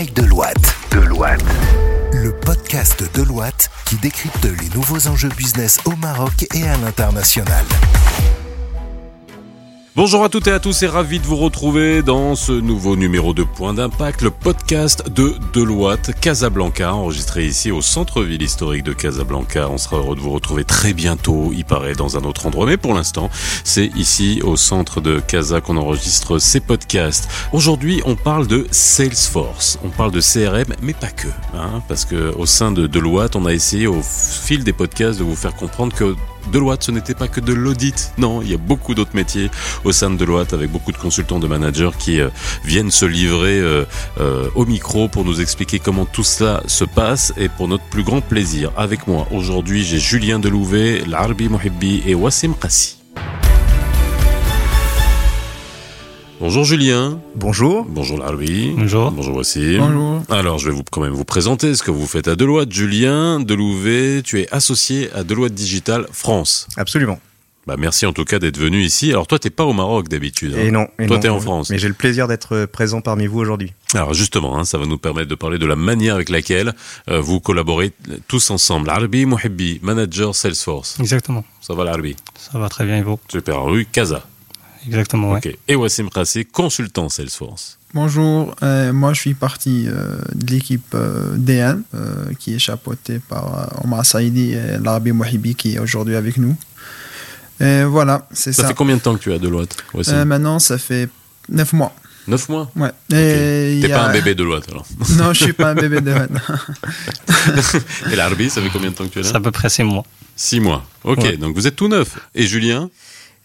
by Deloitte. Deloitte. Le podcast Deloitte qui décrypte les nouveaux enjeux business au Maroc et à l'international. Bonjour à toutes et à tous et ravi de vous retrouver dans ce nouveau numéro de Point d'Impact, le podcast de Deloitte Casablanca, enregistré ici au centre-ville historique de Casablanca. On sera heureux de vous retrouver très bientôt, il paraît, dans un autre endroit. Mais pour l'instant, c'est ici au centre de Casa qu'on enregistre ces podcasts. Aujourd'hui, on parle de Salesforce, on parle de CRM, mais pas que. Hein, parce que au sein de Deloitte, on a essayé au fil des podcasts de vous faire comprendre que Deloitte, ce n'était pas que de l'audit. Non, il y a beaucoup d'autres métiers au sein de Deloitte avec beaucoup de consultants, de managers qui euh, viennent se livrer euh, euh, au micro pour nous expliquer comment tout cela se passe et pour notre plus grand plaisir. Avec moi aujourd'hui, j'ai Julien Delouvet, Larbi Mohibbi et Wassim Qassi. Bonjour Julien. Bonjour. Bonjour Larbi. Bonjour. Bonjour Wassim. Bonjour. Alors, je vais vous, quand même vous présenter ce que vous faites à Deloitte. Julien Delouvet, tu es associé à Deloitte Digital France. Absolument. Bah, merci en tout cas d'être venu ici. Alors toi, t'es pas au Maroc d'habitude. hein. Et non. Et Toi, t'es en euh, France. Mais j'ai le plaisir d'être présent parmi vous aujourd'hui. Alors justement, hein, ça va nous permettre de parler de la manière avec laquelle euh, vous collaborez tous ensemble. Arbi Mohibbi, manager Salesforce. Exactement. Ça va l'Arbi Ça va très bien, et vous? Super. Rue Casa. Exactement, ouais. Ok. Et Wassim Krassi, consultant Salesforce. Bonjour, euh, moi je suis partie euh, de l'équipe euh, DN euh, qui est chapeautée par euh, Omar Saïdi et Larabi Mouhibi qui est aujourd'hui avec nous. Et voilà, c'est Ça, ça. fait combien de temps que tu es à Deloitte Wassim Euh, maintenant, ça fait 9 mois. Neuf mois? Ouais. Il T'es pas a- un bébé Deloitte alors. Non, je suis pas un bébé de DN. Et l'Arbi, ça fait combien de temps que tu es C'est là à peu près six mois. Six mois. Ok, Ouais. donc vous êtes tout neuf. Et Julien?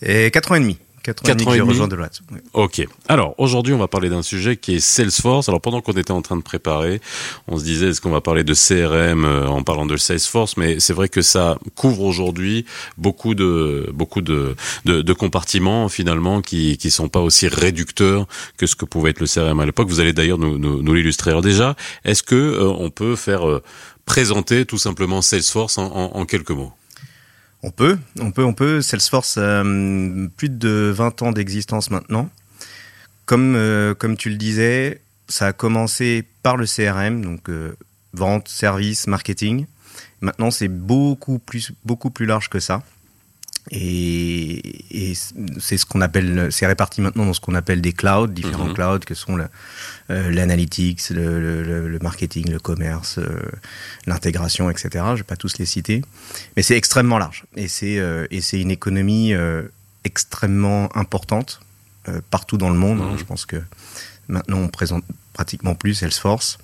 Et 4 ans et demi. 4 ans et Quatre demi ans que et j'ai demi. rejoint Deloitte. Oui. Ok. Alors aujourd'hui, on va parler d'un sujet qui est Salesforce. Alors pendant qu'on était en train de préparer, on se disait est-ce qu'on va parler de CRM euh, en parlant de Salesforce, mais c'est vrai que ça couvre aujourd'hui beaucoup de beaucoup de, de, de compartiments finalement qui qui sont pas aussi réducteurs que ce que pouvait être le CRM à l'époque. Vous allez d'ailleurs nous, nous, nous l'illustrer. Alors déjà, est-ce que euh, on peut faire euh, présenter tout simplement Salesforce en, en, en quelques mots? On peut, on peut, on peut. Salesforce, euh, plus de 20 ans d'existence maintenant. Comme, euh, comme tu le disais, ça a commencé par le CRM, donc euh, vente, service, marketing. Maintenant, c'est beaucoup plus, beaucoup plus large que ça. Et, et c'est ce qu'on appelle, c'est réparti maintenant dans ce qu'on appelle des clouds, différents Mhm. clouds que sont le- euh, l'analytics, le, le- le- le marketing, le commerce, euh, l'intégration, etc. Je vais pas tous les citer, mais c'est extrêmement large et c'est euh, et c'est une économie extrêmement importante partout dans le monde. hein. Mhm. Je pense que maintenant on présente pratiquement plus Salesforce.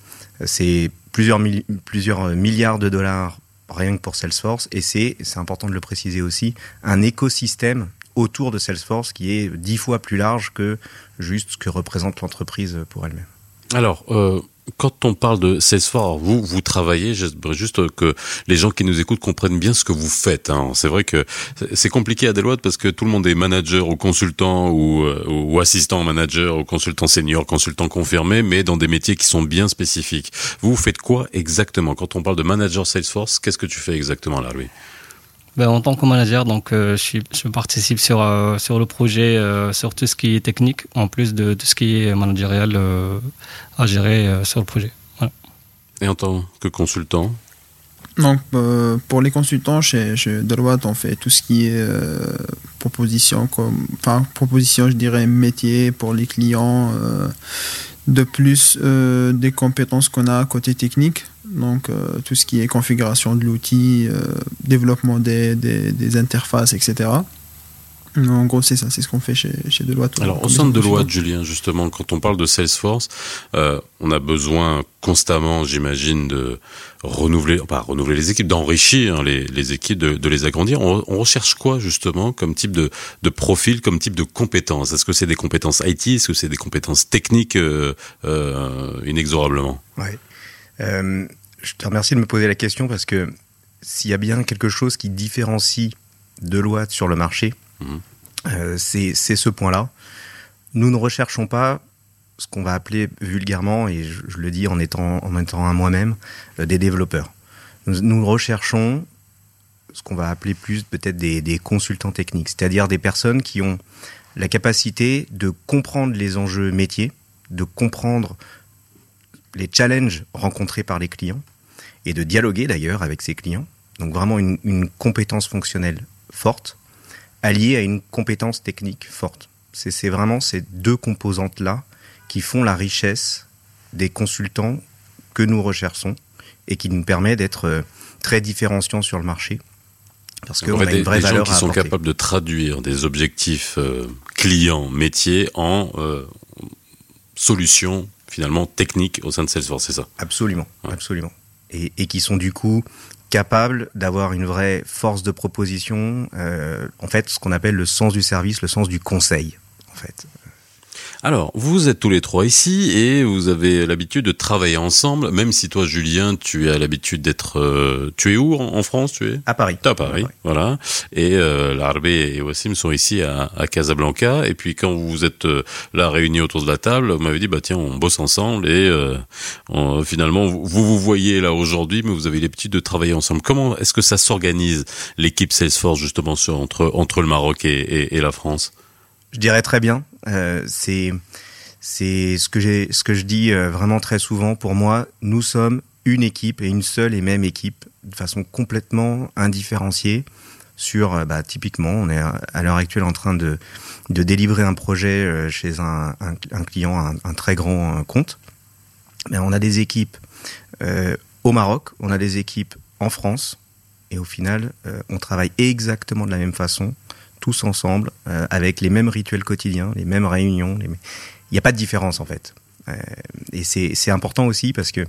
C'est plusieurs milli- plusieurs milliards de dollars rien que pour Salesforce et c'est c'est important de le préciser aussi un écosystème autour de Salesforce qui est dix fois plus large que juste ce que représente l'entreprise pour elle-même. Alors, euh, quand on parle de Salesforce, vous, vous travaillez, j'aimerais juste que les gens qui nous écoutent comprennent bien ce que vous faites. hein. C'est vrai que c'est- compliqué à Deloitte parce que tout le monde est manager ou consultant ou, euh, ou assistant manager ou consultant senior, consultant confirmé, mais dans des métiers qui sont bien spécifiques. Vous, vous faites quoi exactement? Quand on parle de manager Salesforce, qu'est-ce que tu fais exactement là, lui Ben, en tant que manager, donc, euh, je, suis- je participe sur, euh, sur le projet, euh, sur tout ce qui est technique, en plus de tout ce qui est managérial euh, à gérer euh, sur le projet. Voilà. Et en tant que consultant? Donc, euh, pour les consultants, chez, chez Deloitte, on fait tout ce qui est euh, proposition, comme, enfin, proposition, je dirais, métier pour les clients. euh, de plus, euh, des compétences qu'on a côté technique. Donc, euh, tout ce qui est configuration de l'outil, euh, développement des, des, des interfaces, etc. En gros, c'est ça, c'est ce qu'on fait chez, chez Deloitte. Alors, au sein de. Deloitte, Julien, justement, quand on parle de Salesforce, euh, on a besoin constamment, j'imagine, de renouveler, pas renouveler les équipes, d'enrichir les, les équipes, de, de les agrandir. On, on recherche quoi, justement, comme type de, de profil, comme type de compétences? Est-ce que c'est des compétences IT Est-ce que c'est des compétences techniques euh, euh, inexorablement? Ouais. Je te remercie de me poser la question parce que s'il y a bien quelque chose qui différencie Deloitte sur le marché, Mhm. euh, c'est c'est ce point-là. Nous ne recherchons pas ce qu'on va appeler vulgairement, et je, je le dis en étant, en étant un moi-même, euh, des développeurs. Nous, nous recherchons ce qu'on va appeler plus peut-être des, des consultants techniques, c'est-à-dire des personnes qui ont la capacité de comprendre les enjeux métiers, de comprendre les challenges rencontrés par les clients et de dialoguer d'ailleurs avec ces clients. Donc vraiment une, une compétence fonctionnelle forte, alliée à une compétence technique forte. C'est vraiment ces deux composantes-là qui font la richesse des consultants que nous recherchons et qui nous permet d'être euh, très différenciants sur le marché. Parce qu'on a des, une vraie des gens qui sont capables de traduire des objectifs euh, clients, métiers en euh, solutions finalement techniques au sein de Salesforce, c'est ça? Absolument, ouais. absolument. Et, qui sont du coup capables d'avoir une vraie force de proposition, euh, en fait ce qu'on appelle le sens du service, le sens du conseil, en fait. Alors, vous êtes tous les trois ici et vous avez l'habitude de travailler ensemble, même si toi, Julien, tu as l'habitude d'être... Euh, tu es où en France tu es? À Paris. à Paris, voilà. Et euh, Larbe et Wassim sont ici à, à, Casablanca. Et puis quand vous êtes euh, là réunis autour de la table, vous m'avez dit, bah tiens, on bosse ensemble. Et euh, on, finalement, vous, vous voyez là aujourd'hui, mais vous avez l'habitude de travailler ensemble. Comment est-ce que ça s'organise, l'équipe Salesforce, justement, sur, entre, entre le Maroc et, et, et la France? Je dirais très bien. Euh, c'est ce que je dis euh, vraiment très souvent. Pour moi, nous sommes une équipe et une seule et même équipe de façon complètement indifférenciée. Sur euh, bah, typiquement, on est à l'heure actuelle en train de délivrer un projet chez un, client, un, très grand compte. Mais on a des équipes au Maroc, on a des équipes en France, et au final, on travaille exactement de la même façon tous ensemble, euh, avec les mêmes rituels quotidiens, les mêmes réunions. Les... Il n'y a pas de différence en fait. Euh, et c'est important aussi parce que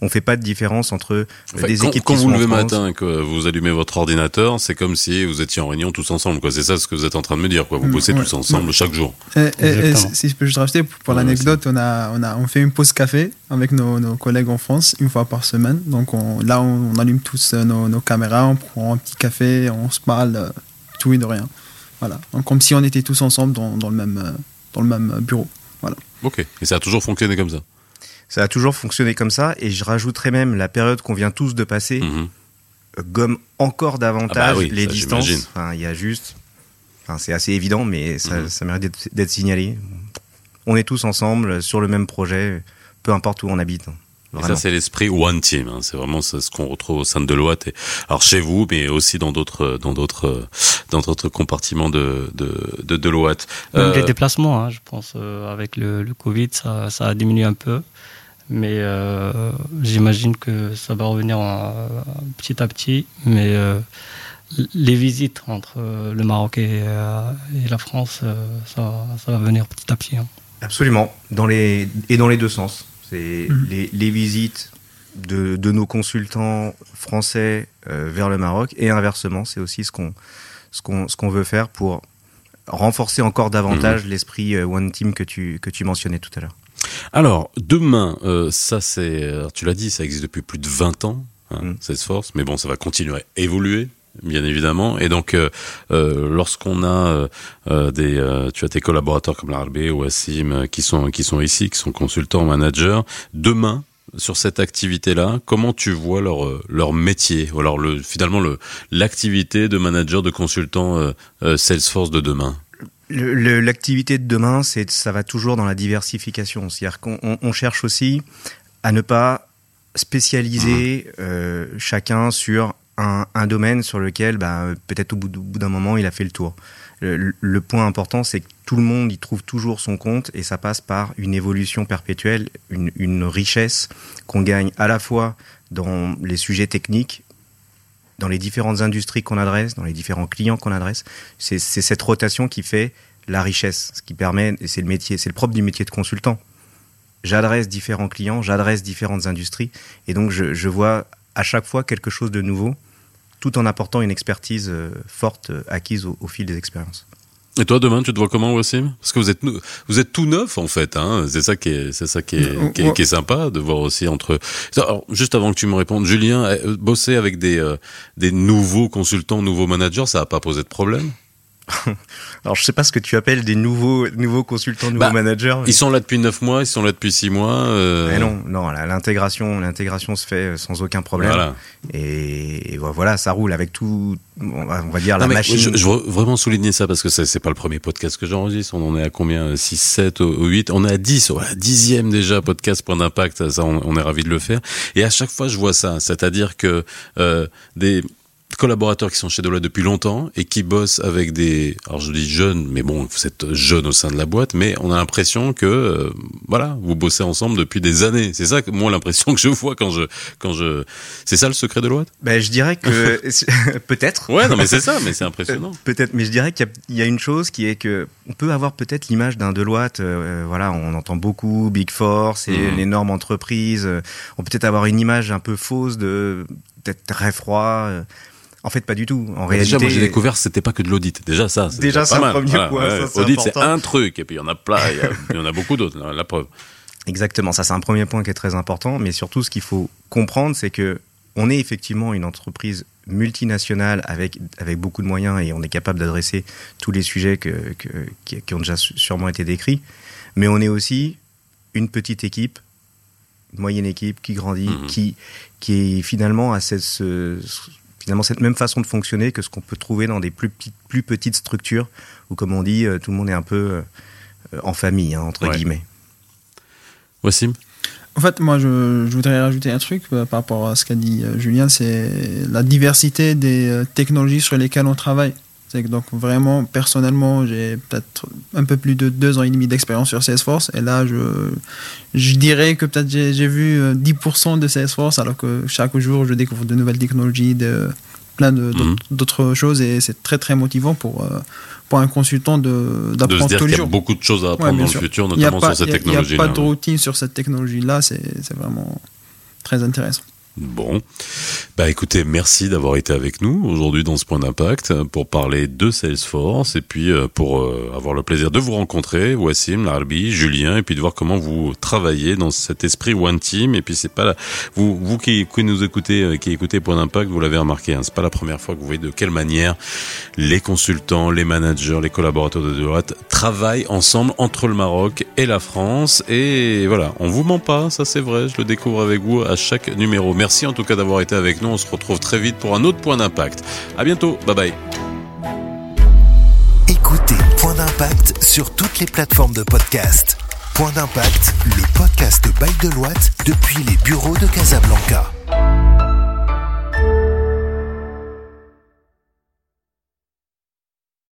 on fait pas de différence entre enfin, des quand, équipes quand qui vous sont levez France. matin que vous allumez votre ordinateur, c'est comme si vous étiez en réunion tous ensemble. quoi. C'est ça ce que vous êtes en train de me dire. quoi. Vous bossez ouais, tous ensemble ouais. chaque jour. Et, et, et, si je peux juste rajouter pour ouais, l'anecdote, on a on a on fait une pause café avec nos, nos collègues en France une fois par semaine. Donc on, là on, on, allume tous nos, nos, caméras, on prend un petit café, on se parle, euh, tout et de rien. Voilà. Donc, comme si on était tous ensemble dans, dans, le, même, dans le même bureau. Voilà. Ok. Et ça a toujours fonctionné comme ça? Ça a toujours fonctionné comme ça. Et je rajouterais même la période qu'on vient tous de passer Mhm. euh, gomme encore davantage Ah bah oui, les ça, distances. Enfin, il y a juste. Enfin, c'est assez évident, mais ça, Mhm. ça mérite d'être- d'être signalé. On est tous ensemble sur le même projet, peu importe où on habite. Et ça, c'est l'esprit One Team. hein. C'est vraiment ce qu'on retrouve au sein de Deloitte. Et, alors chez vous, mais aussi dans d'autres, dans d'autres, dans d'autres compartiments de, de, de Deloitte. Même les déplacements, hein, je pense, euh, avec le, le Covid, ça, ça a diminué un peu. Mais euh, j'imagine que ça va revenir en- petit à petit. Mais euh, les visites entre euh, le Maroc et, euh, et la France, euh, ça, ça va venir petit à petit. hein. Absolument, dans les, et dans les deux sens. C'est Mhm. les, les visites de, de nos consultants français euh, vers le Maroc et inversement, c'est aussi ce qu'on ce qu'on ce qu'on veut faire pour renforcer encore davantage l'esprit euh, One Team que tu que tu mentionnais tout à l'heure. Alors demain, euh, ça c'est, tu l'as dit, ça existe depuis plus de 20 ans, hein, Mm. Salesforce. Mais bon, ça va continuer à évoluer. Bien évidemment. Et donc, euh, euh, lorsqu'on a euh, des, tu as tes collaborateurs comme l'Arbé ou Assim qui sont qui sont ici, qui sont consultants, managers. Demain, sur cette activité-là, comment tu vois leur leur métier, ou alors le finalement le l'activité de manager de consultant Salesforce de demain? L'activité de demain, c'est ça va toujours dans la diversification. C'est-à-dire qu'on on- on cherche aussi à ne pas spécialiser euh, chacun sur un, domaine sur lequel, bah, peut-être au bout, d'un moment, il a fait le tour. Le, point important, c'est que tout le monde y trouve toujours son compte et ça passe par une évolution perpétuelle, une, richesse qu'on gagne à la fois dans les sujets techniques, dans les différentes industries qu'on adresse, dans les différents clients qu'on adresse. C'est cette rotation qui fait la richesse, ce qui permet, et c'est le métier, c'est le propre du métier de consultant. J'adresse différents clients, j'adresse différentes industries, et donc je vois à chaque fois quelque chose de nouveau, tout en apportant une expertise euh, forte euh, acquise au, au fil des expériences. Et toi, demain, tu te vois comment, Wassim? Parce que vous êtes, vous êtes tout neuf, en fait. Hein c'est ça qui est, c'est ça qui est, qui est, qui est sympa de voir aussi entre. Alors, juste avant que tu me répondes, Julien, euh, bosser avec des, euh, des nouveaux consultants, nouveaux managers, ça va pas poser de problème? Alors je sais pas ce que tu appelles des nouveaux nouveaux consultants, nouveaux Bah, managers. Ils sont là depuis 9 mois, ils sont là depuis 6 mois. euh, Mais non, non, la- l'intégration, l'intégration se fait sans aucun problème. Voilà. Et, et voilà, ça roule avec tout, on va, on va dire la Non, machine. Je, je veux vraiment souligner ça parce que c'est c'est pas le premier podcast que j'enregistre. On en est à combien? 6, 7 ou 8 On est à 10, voilà, dixième déjà podcast Point d'impact. Ça, on, on est ravis de le faire. Et à chaque fois, je vois ça. C'est-à-dire que euh, des collaborateurs qui sont chez Deloitte depuis longtemps et qui bossent avec des alors je dis jeunes mais bon vous êtes jeunes au sein de la boîte mais on a l'impression que euh, voilà vous bossez ensemble depuis des années c'est ça que moi l'impression que je vois quand je quand je c'est ça le secret de Deloitte? Ben, je dirais que peut-être. ouais non mais c'est ça mais c'est impressionnant Peut-être, mais je dirais qu'il y a- il y, a une chose qui est que on peut avoir peut-être l'image d'un Deloitte. euh, voilà, on entend beaucoup Big Four, c'est Mhm. une énorme entreprise. euh, on peut peut-être avoir une image un peu fausse de peut-être très froid. En fait, pas du tout. En Bah, Déjà, réalité, moi j'ai découvert c'était pas que de l'audit. Déjà ça. c'est Déjà, c'est un premier point, ça, c'est audit c'est un truc et puis il y en a plein. Il y, en a beaucoup d'autres. La, preuve. Exactement, ça c'est un premier point qui est très important, mais surtout ce qu'il faut comprendre, c'est que on est effectivement une entreprise multinationale avec, avec beaucoup de moyens et on est capable d'adresser tous les sujets que, que- qui, ont déjà sûrement été décrits, mais on est aussi une petite équipe, une moyenne équipe qui grandit, Mhm. qui, qui est finalement à cette, ce- finalement cette même façon de fonctionner que ce qu'on peut trouver dans des plus petites, plus petites structures où, comme on dit, euh, tout le monde est un peu euh, en famille, hein, entre Ouais. guillemets. Wassim? En fait, moi, je, je voudrais rajouter un truc euh, par rapport à ce qu'a dit euh, Julien, c'est la diversité des euh, technologies sur lesquelles on travaille. C'est que donc vraiment, personnellement, j'ai peut-être un peu plus de deux ans et demi d'expérience sur Salesforce, et là, je, je dirais que peut-être j'ai vu euh, 10% de Salesforce, alors que chaque jour, je découvre de nouvelles technologies, de plein de- d'autres Mhm. d'autres choses, et c'est très très motivant pour, euh, pour un consultant d'apprendre tous les y a jours. beaucoup de choses à apprendre dans sûr. le futur, Il n'y a, notamment pas- sur cette il a- il y a technologie-là. pas de routine sur cette technologie-là, c'est c'est vraiment très intéressant. Bon, bah écoutez, merci d'avoir été avec nous aujourd'hui dans ce point d'impact euh, pour parler de Salesforce et puis euh, pour euh, avoir le plaisir de vous rencontrer, Wassim, Larbi, Julien, et puis de voir comment vous travaillez dans cet esprit One Team. Et puis c'est pas la... vous, vous qui, nous écoutez, qui écoutez Point d'impact, vous l'avez remarqué, hein, c'est pas la première fois que vous voyez de quelle manière les consultants, les managers, les collaborateurs de Deloitte travaillent ensemble entre le Maroc et la France. Et voilà, on vous ment pas, ça c'est vrai, je le découvre avec vous à chaque numéro. Merci en tout cas d'avoir été avec nous. On se retrouve très vite pour un autre point d'impact. À bientôt, bye bye. Écoutez Point d'impact sur toutes les plateformes de podcast. Point d'impact, le podcast by Deloitte depuis les bureaux de Casablanca.